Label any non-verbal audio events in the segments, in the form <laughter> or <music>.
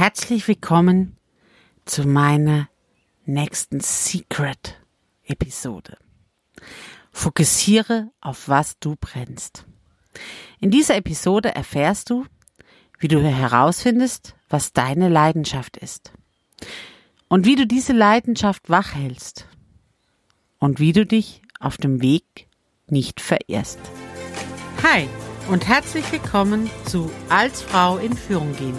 Herzlich willkommen zu meiner nächsten Secret-Episode. Fokussiere auf was du brennst. In dieser Episode erfährst du, wie du herausfindest, was deine Leidenschaft ist und wie du diese Leidenschaft wachhältst und wie du dich auf dem Weg nicht verirrst. Hi und herzlich willkommen zu Als Frau in Führung gehen.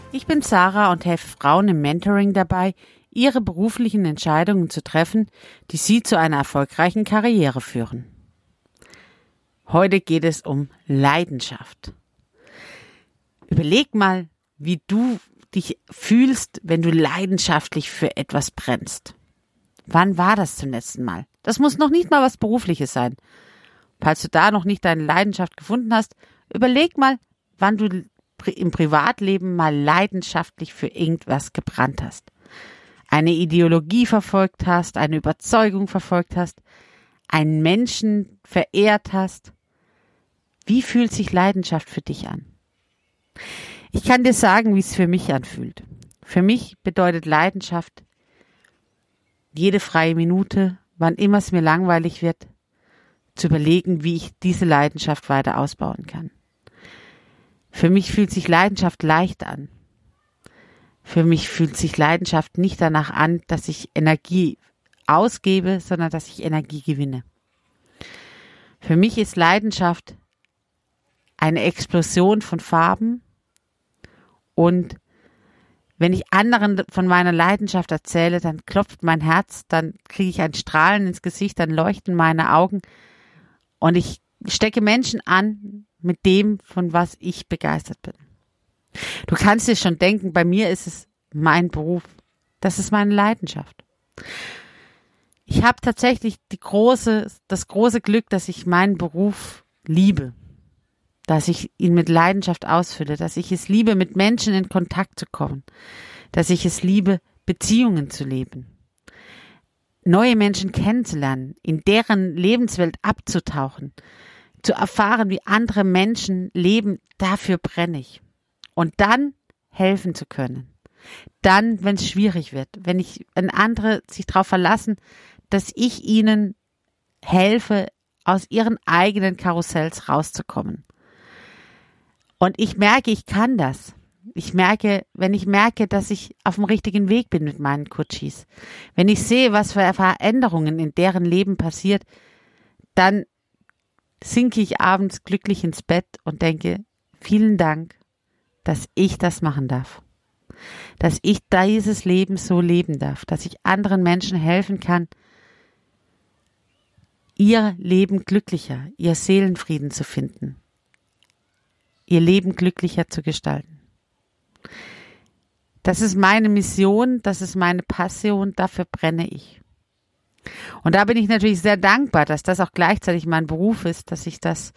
ich bin Sarah und helfe Frauen im Mentoring dabei, ihre beruflichen Entscheidungen zu treffen, die sie zu einer erfolgreichen Karriere führen. Heute geht es um Leidenschaft. Überleg mal, wie du dich fühlst, wenn du leidenschaftlich für etwas brennst. Wann war das zum letzten Mal? Das muss noch nicht mal was Berufliches sein. Falls du da noch nicht deine Leidenschaft gefunden hast, überleg mal, wann du im Privatleben mal leidenschaftlich für irgendwas gebrannt hast, eine Ideologie verfolgt hast, eine Überzeugung verfolgt hast, einen Menschen verehrt hast. Wie fühlt sich Leidenschaft für dich an? Ich kann dir sagen, wie es für mich anfühlt. Für mich bedeutet Leidenschaft jede freie Minute, wann immer es mir langweilig wird, zu überlegen, wie ich diese Leidenschaft weiter ausbauen kann. Für mich fühlt sich Leidenschaft leicht an. Für mich fühlt sich Leidenschaft nicht danach an, dass ich Energie ausgebe, sondern dass ich Energie gewinne. Für mich ist Leidenschaft eine Explosion von Farben und wenn ich anderen von meiner Leidenschaft erzähle, dann klopft mein Herz, dann kriege ich ein Strahlen ins Gesicht, dann leuchten meine Augen und ich stecke Menschen an, mit dem, von was ich begeistert bin. Du kannst dir schon denken, bei mir ist es mein Beruf. Das ist meine Leidenschaft. Ich habe tatsächlich die große, das große Glück, dass ich meinen Beruf liebe, dass ich ihn mit Leidenschaft ausfülle, dass ich es liebe, mit Menschen in Kontakt zu kommen, dass ich es liebe, Beziehungen zu leben, neue Menschen kennenzulernen, in deren Lebenswelt abzutauchen, zu erfahren, wie andere Menschen leben, dafür brenne ich. Und dann helfen zu können. Dann, wenn es schwierig wird, wenn ich, wenn andere sich darauf verlassen, dass ich ihnen helfe, aus ihren eigenen Karussells rauszukommen. Und ich merke, ich kann das. Ich merke, wenn ich merke, dass ich auf dem richtigen Weg bin mit meinen Kutschis, wenn ich sehe, was für Veränderungen in deren Leben passiert, dann sinke ich abends glücklich ins Bett und denke, vielen Dank, dass ich das machen darf. Dass ich dieses Leben so leben darf, dass ich anderen Menschen helfen kann, ihr Leben glücklicher, ihr Seelenfrieden zu finden, ihr Leben glücklicher zu gestalten. Das ist meine Mission, das ist meine Passion, dafür brenne ich. Und da bin ich natürlich sehr dankbar, dass das auch gleichzeitig mein Beruf ist, dass ich das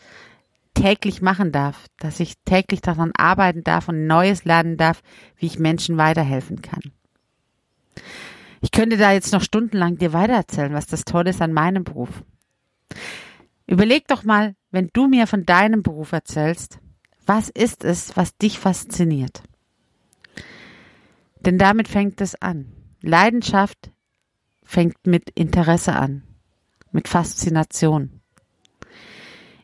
täglich machen darf, dass ich täglich daran arbeiten darf und Neues lernen darf, wie ich Menschen weiterhelfen kann. Ich könnte da jetzt noch stundenlang dir weitererzählen, was das Tolle ist an meinem Beruf. Überleg doch mal, wenn du mir von deinem Beruf erzählst, was ist es, was dich fasziniert? Denn damit fängt es an. Leidenschaft fängt mit Interesse an, mit Faszination.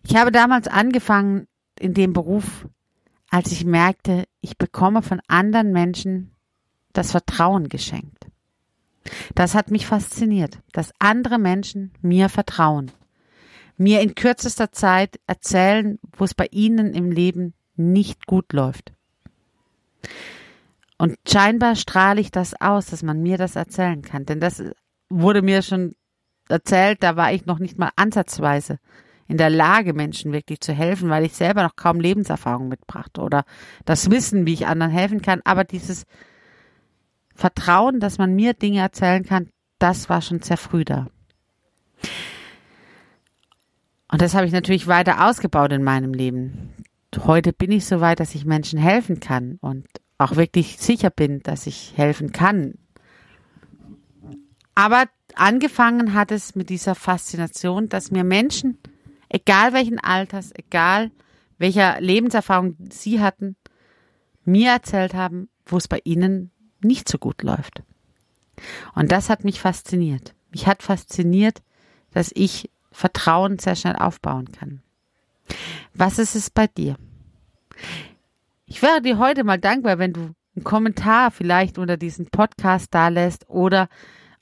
Ich habe damals angefangen in dem Beruf, als ich merkte, ich bekomme von anderen Menschen das Vertrauen geschenkt. Das hat mich fasziniert, dass andere Menschen mir vertrauen, mir in kürzester Zeit erzählen, wo es bei ihnen im Leben nicht gut läuft. Und scheinbar strahle ich das aus, dass man mir das erzählen kann, denn das wurde mir schon erzählt, da war ich noch nicht mal ansatzweise in der Lage, Menschen wirklich zu helfen, weil ich selber noch kaum Lebenserfahrung mitbrachte oder das Wissen, wie ich anderen helfen kann. Aber dieses Vertrauen, dass man mir Dinge erzählen kann, das war schon sehr früh da. Und das habe ich natürlich weiter ausgebaut in meinem Leben. Heute bin ich so weit, dass ich Menschen helfen kann und auch wirklich sicher bin, dass ich helfen kann. Aber angefangen hat es mit dieser Faszination, dass mir Menschen, egal welchen Alters, egal welcher Lebenserfahrung sie hatten, mir erzählt haben, wo es bei ihnen nicht so gut läuft. Und das hat mich fasziniert. Mich hat fasziniert, dass ich Vertrauen sehr schnell aufbauen kann. Was ist es bei dir? Ich wäre dir heute mal dankbar, wenn du einen Kommentar vielleicht unter diesen Podcast da lässt oder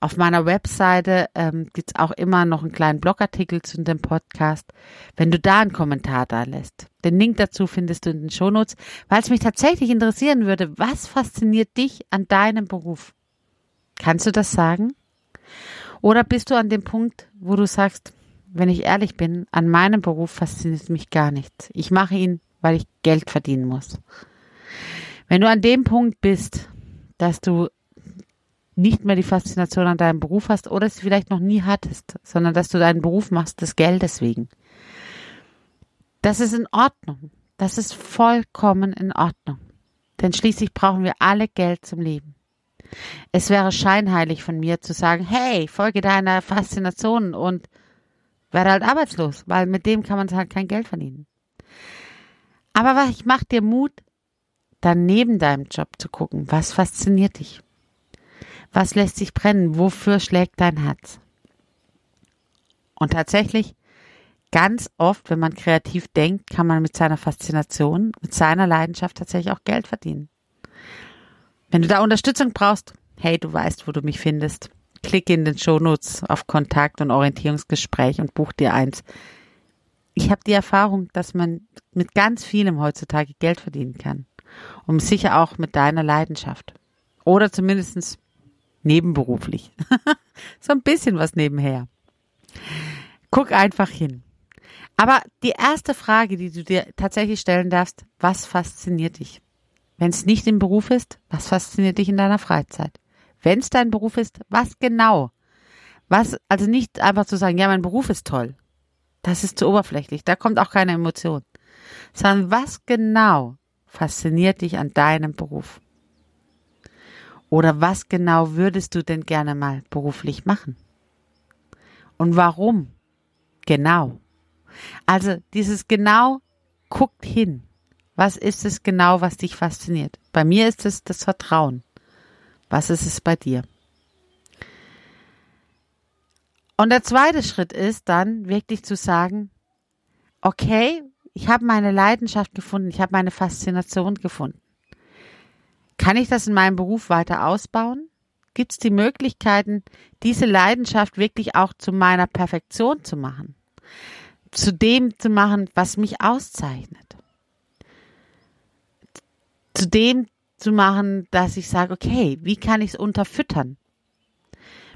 auf meiner Webseite ähm, gibt es auch immer noch einen kleinen Blogartikel zu dem Podcast. Wenn du da einen Kommentar da lässt, den Link dazu findest du in den Shownotes, weil es mich tatsächlich interessieren würde, was fasziniert dich an deinem Beruf? Kannst du das sagen? Oder bist du an dem Punkt, wo du sagst, wenn ich ehrlich bin, an meinem Beruf fasziniert mich gar nichts. Ich mache ihn, weil ich Geld verdienen muss. Wenn du an dem Punkt bist, dass du nicht mehr die Faszination an deinem Beruf hast oder es vielleicht noch nie hattest, sondern dass du deinen Beruf machst des Geldes wegen. Das ist in Ordnung. Das ist vollkommen in Ordnung. Denn schließlich brauchen wir alle Geld zum Leben. Es wäre scheinheilig von mir zu sagen, hey, folge deiner Faszination und werde halt arbeitslos, weil mit dem kann man halt kein Geld verdienen. Aber ich mach dir Mut, dann neben deinem Job zu gucken, was fasziniert dich? Was lässt sich brennen? Wofür schlägt dein Herz? Und tatsächlich, ganz oft, wenn man kreativ denkt, kann man mit seiner Faszination, mit seiner Leidenschaft tatsächlich auch Geld verdienen. Wenn du da Unterstützung brauchst, hey, du weißt, wo du mich findest. Klicke in den Shownotes auf Kontakt und Orientierungsgespräch und buch dir eins. Ich habe die Erfahrung, dass man mit ganz vielem heutzutage Geld verdienen kann. Und sicher auch mit deiner Leidenschaft. Oder zumindestens nebenberuflich. <laughs> so ein bisschen was nebenher. Guck einfach hin. Aber die erste Frage, die du dir tatsächlich stellen darfst, was fasziniert dich? Wenn es nicht im Beruf ist, was fasziniert dich in deiner Freizeit? Wenn es dein Beruf ist, was genau? Was, also nicht einfach zu sagen, ja, mein Beruf ist toll. Das ist zu oberflächlich. Da kommt auch keine Emotion. Sondern was genau fasziniert dich an deinem Beruf? Oder was genau würdest du denn gerne mal beruflich machen? Und warum? Genau. Also dieses genau guckt hin. Was ist es genau, was dich fasziniert? Bei mir ist es das Vertrauen. Was ist es bei dir? Und der zweite Schritt ist dann wirklich zu sagen, okay, ich habe meine Leidenschaft gefunden, ich habe meine Faszination gefunden. Kann ich das in meinem Beruf weiter ausbauen? Gibt es die Möglichkeiten, diese Leidenschaft wirklich auch zu meiner Perfektion zu machen? Zu dem zu machen, was mich auszeichnet? Zu dem zu machen, dass ich sage, okay, wie kann ich es unterfüttern?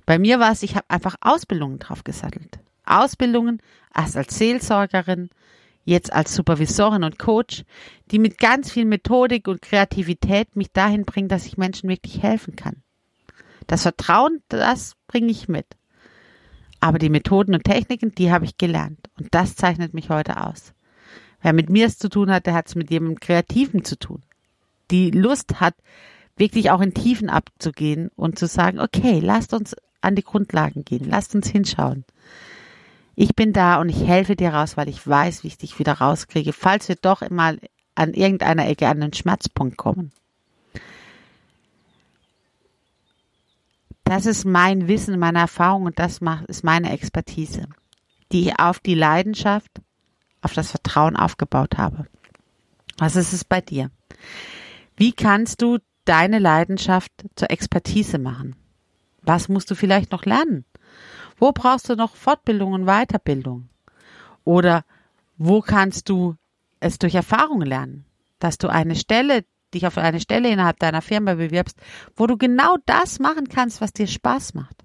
Bei mir war es, ich habe einfach Ausbildungen drauf gesattelt. Ausbildungen erst als Seelsorgerin, jetzt als Supervisorin und Coach, die mit ganz viel Methodik und Kreativität mich dahin bringen, dass ich Menschen wirklich helfen kann. Das Vertrauen, das bringe ich mit. Aber die Methoden und Techniken, die habe ich gelernt. Und das zeichnet mich heute aus. Wer mit mir es zu tun hat, der hat es mit jemandem Kreativen zu tun. Die Lust hat, wirklich auch in Tiefen abzugehen und zu sagen, okay, lasst uns an die Grundlagen gehen, lasst uns hinschauen. Ich bin da und ich helfe dir raus, weil ich weiß, wie ich dich wieder rauskriege, falls wir doch mal an irgendeiner Ecke an den Schmerzpunkt kommen. Das ist mein Wissen, meine Erfahrung und das ist meine Expertise, die ich auf die Leidenschaft, auf das Vertrauen aufgebaut habe. Was ist es bei dir? Wie kannst du deine Leidenschaft zur Expertise machen? Was musst du vielleicht noch lernen? Wo brauchst du noch Fortbildung und Weiterbildung? Oder wo kannst du es durch Erfahrung lernen? Dass du eine Stelle, dich auf eine Stelle innerhalb deiner Firma bewirbst, wo du genau das machen kannst, was dir Spaß macht.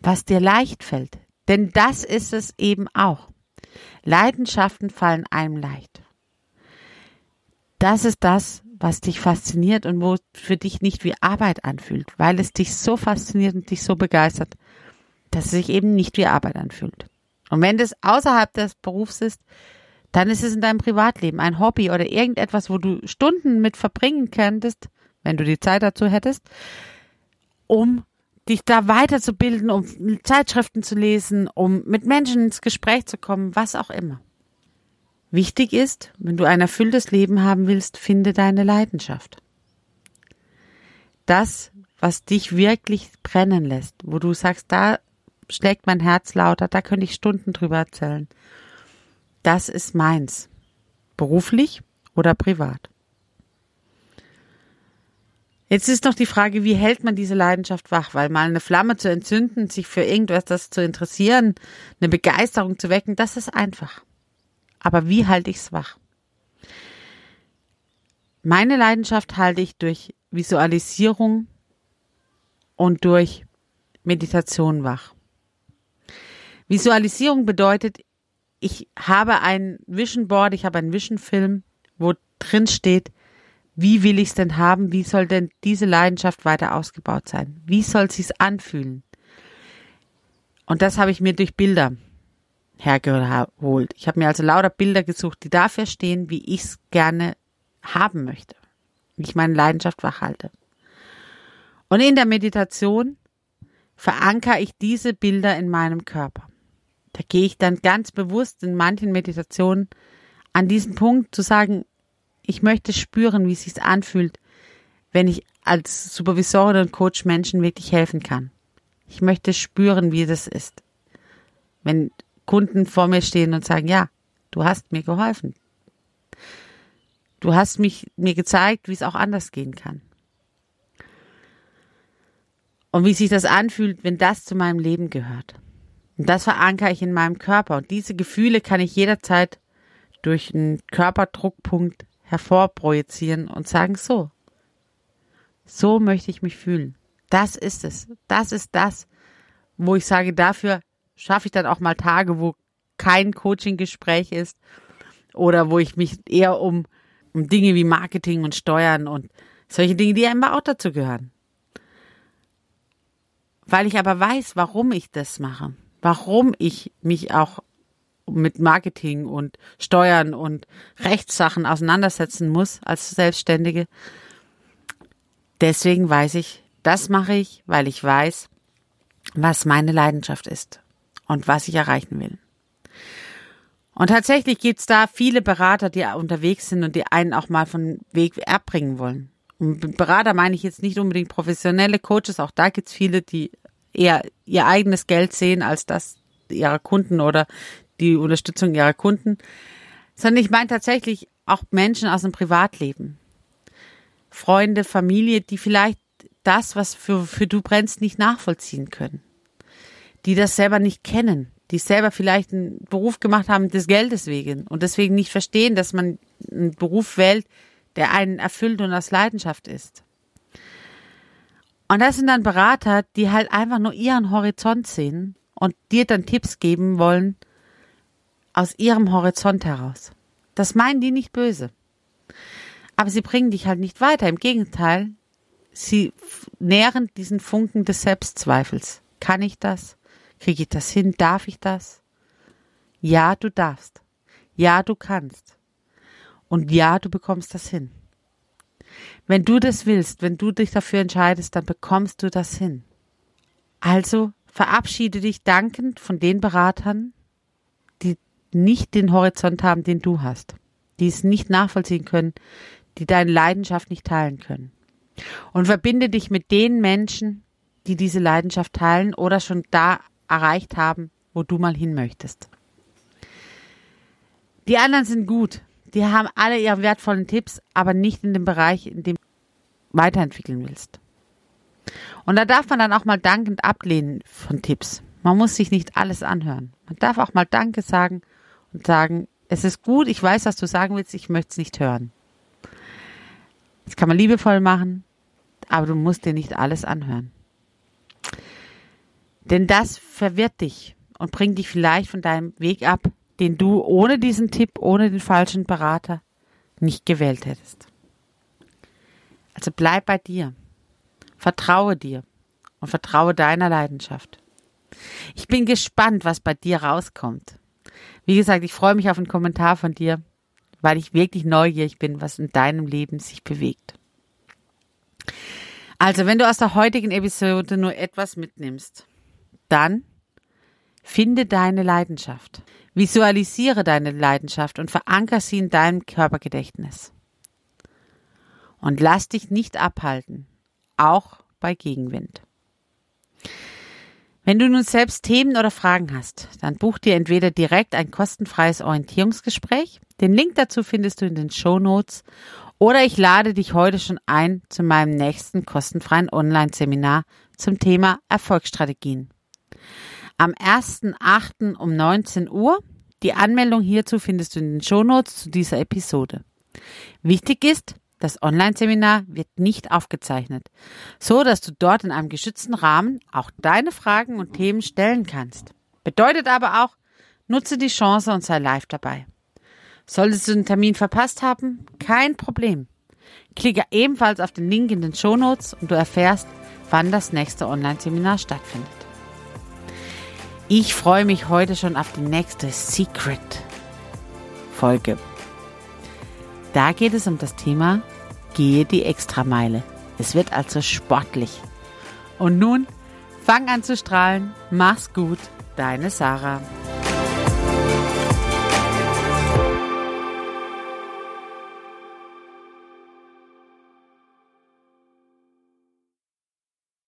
Was dir leicht fällt. Denn das ist es eben auch. Leidenschaften fallen einem leicht. Das ist das, was dich fasziniert und wo für dich nicht wie Arbeit anfühlt, weil es dich so fasziniert und dich so begeistert, dass es sich eben nicht wie Arbeit anfühlt. Und wenn das außerhalb des Berufs ist, dann ist es in deinem Privatleben ein Hobby oder irgendetwas, wo du Stunden mit verbringen könntest, wenn du die Zeit dazu hättest, um dich da weiterzubilden, um Zeitschriften zu lesen, um mit Menschen ins Gespräch zu kommen, was auch immer. Wichtig ist, wenn du ein erfülltes Leben haben willst, finde deine Leidenschaft. Das, was dich wirklich brennen lässt, wo du sagst, da schlägt mein Herz lauter, da könnte ich Stunden drüber erzählen. Das ist meins. Beruflich oder privat. Jetzt ist noch die Frage, wie hält man diese Leidenschaft wach? Weil mal eine Flamme zu entzünden, sich für irgendwas das zu interessieren, eine Begeisterung zu wecken, das ist einfach. Aber wie halte ich es wach? Meine Leidenschaft halte ich durch Visualisierung und durch Meditation wach. Visualisierung bedeutet, ich habe ein Vision Board, ich habe einen Vision Film, wo drin steht, wie will ich es denn haben? Wie soll denn diese Leidenschaft weiter ausgebaut sein? Wie soll sie es anfühlen? Und das habe ich mir durch Bilder hergeholt. Ich habe mir also lauter Bilder gesucht, die dafür stehen, wie ich es gerne haben möchte, wie ich meine Leidenschaft wachhalte. Und in der Meditation verankere ich diese Bilder in meinem Körper. Da gehe ich dann ganz bewusst in manchen Meditationen an diesen Punkt zu sagen, ich möchte spüren, wie es sich anfühlt, wenn ich als Supervisorin und Coach Menschen wirklich helfen kann. Ich möchte spüren, wie das ist. Wenn Kunden vor mir stehen und sagen, ja, du hast mir geholfen. Du hast mich, mir gezeigt, wie es auch anders gehen kann. Und wie sich das anfühlt, wenn das zu meinem Leben gehört. Und das verankere ich in meinem Körper. Und diese Gefühle kann ich jederzeit durch einen Körperdruckpunkt hervorprojizieren und sagen, so, so möchte ich mich fühlen. Das ist es. Das ist das, wo ich sage, dafür schaffe ich dann auch mal Tage, wo kein Coaching-Gespräch ist oder wo ich mich eher um, um Dinge wie Marketing und Steuern und solche Dinge, die ja immer auch dazu gehören. Weil ich aber weiß, warum ich das mache, warum ich mich auch mit Marketing und Steuern und Rechtssachen auseinandersetzen muss als Selbstständige. Deswegen weiß ich, das mache ich, weil ich weiß, was meine Leidenschaft ist und was ich erreichen will. Und tatsächlich gibt's da viele Berater, die unterwegs sind und die einen auch mal von Weg erbringen wollen. Und Berater meine ich jetzt nicht unbedingt professionelle Coaches, auch da gibt's viele, die eher ihr eigenes Geld sehen als das ihrer Kunden oder die Unterstützung ihrer Kunden, sondern ich meine tatsächlich auch Menschen aus dem Privatleben. Freunde, Familie, die vielleicht das, was für, für du brennst, nicht nachvollziehen können die das selber nicht kennen, die selber vielleicht einen Beruf gemacht haben des Geldes wegen und deswegen nicht verstehen, dass man einen Beruf wählt, der einen erfüllt und aus Leidenschaft ist. Und das sind dann Berater, die halt einfach nur ihren Horizont sehen und dir dann Tipps geben wollen aus ihrem Horizont heraus. Das meinen die nicht böse. Aber sie bringen dich halt nicht weiter. Im Gegenteil, sie nähren diesen Funken des Selbstzweifels. Kann ich das? Kriege ich das hin? Darf ich das? Ja, du darfst. Ja, du kannst. Und ja, du bekommst das hin. Wenn du das willst, wenn du dich dafür entscheidest, dann bekommst du das hin. Also verabschiede dich dankend von den Beratern, die nicht den Horizont haben, den du hast, die es nicht nachvollziehen können, die deine Leidenschaft nicht teilen können. Und verbinde dich mit den Menschen, die diese Leidenschaft teilen oder schon da erreicht haben, wo du mal hin möchtest. Die anderen sind gut. Die haben alle ihre wertvollen Tipps, aber nicht in dem Bereich, in dem du weiterentwickeln willst. Und da darf man dann auch mal dankend ablehnen von Tipps. Man muss sich nicht alles anhören. Man darf auch mal Danke sagen und sagen, es ist gut, ich weiß, was du sagen willst, ich möchte es nicht hören. Das kann man liebevoll machen, aber du musst dir nicht alles anhören. Denn das verwirrt dich und bringt dich vielleicht von deinem Weg ab, den du ohne diesen Tipp, ohne den falschen Berater nicht gewählt hättest. Also bleib bei dir. Vertraue dir und vertraue deiner Leidenschaft. Ich bin gespannt, was bei dir rauskommt. Wie gesagt, ich freue mich auf einen Kommentar von dir, weil ich wirklich neugierig bin, was in deinem Leben sich bewegt. Also, wenn du aus der heutigen Episode nur etwas mitnimmst, dann finde deine Leidenschaft. Visualisiere deine Leidenschaft und verankere sie in deinem Körpergedächtnis. Und lass dich nicht abhalten, auch bei Gegenwind. Wenn du nun selbst Themen oder Fragen hast, dann buch dir entweder direkt ein kostenfreies Orientierungsgespräch. Den Link dazu findest du in den Show Notes. Oder ich lade dich heute schon ein zu meinem nächsten kostenfreien Online-Seminar zum Thema Erfolgsstrategien. Am 1.8. um 19 Uhr. Die Anmeldung hierzu findest du in den Show Notes zu dieser Episode. Wichtig ist, das Online-Seminar wird nicht aufgezeichnet, so dass du dort in einem geschützten Rahmen auch deine Fragen und Themen stellen kannst. Bedeutet aber auch, nutze die Chance und sei live dabei. Solltest du den Termin verpasst haben, kein Problem. Klicke ebenfalls auf den Link in den Show Notes und du erfährst, wann das nächste Online-Seminar stattfindet. Ich freue mich heute schon auf die nächste Secret-Folge. Da geht es um das Thema Gehe die Extrameile. Es wird also sportlich. Und nun fang an zu strahlen. Mach's gut, deine Sarah.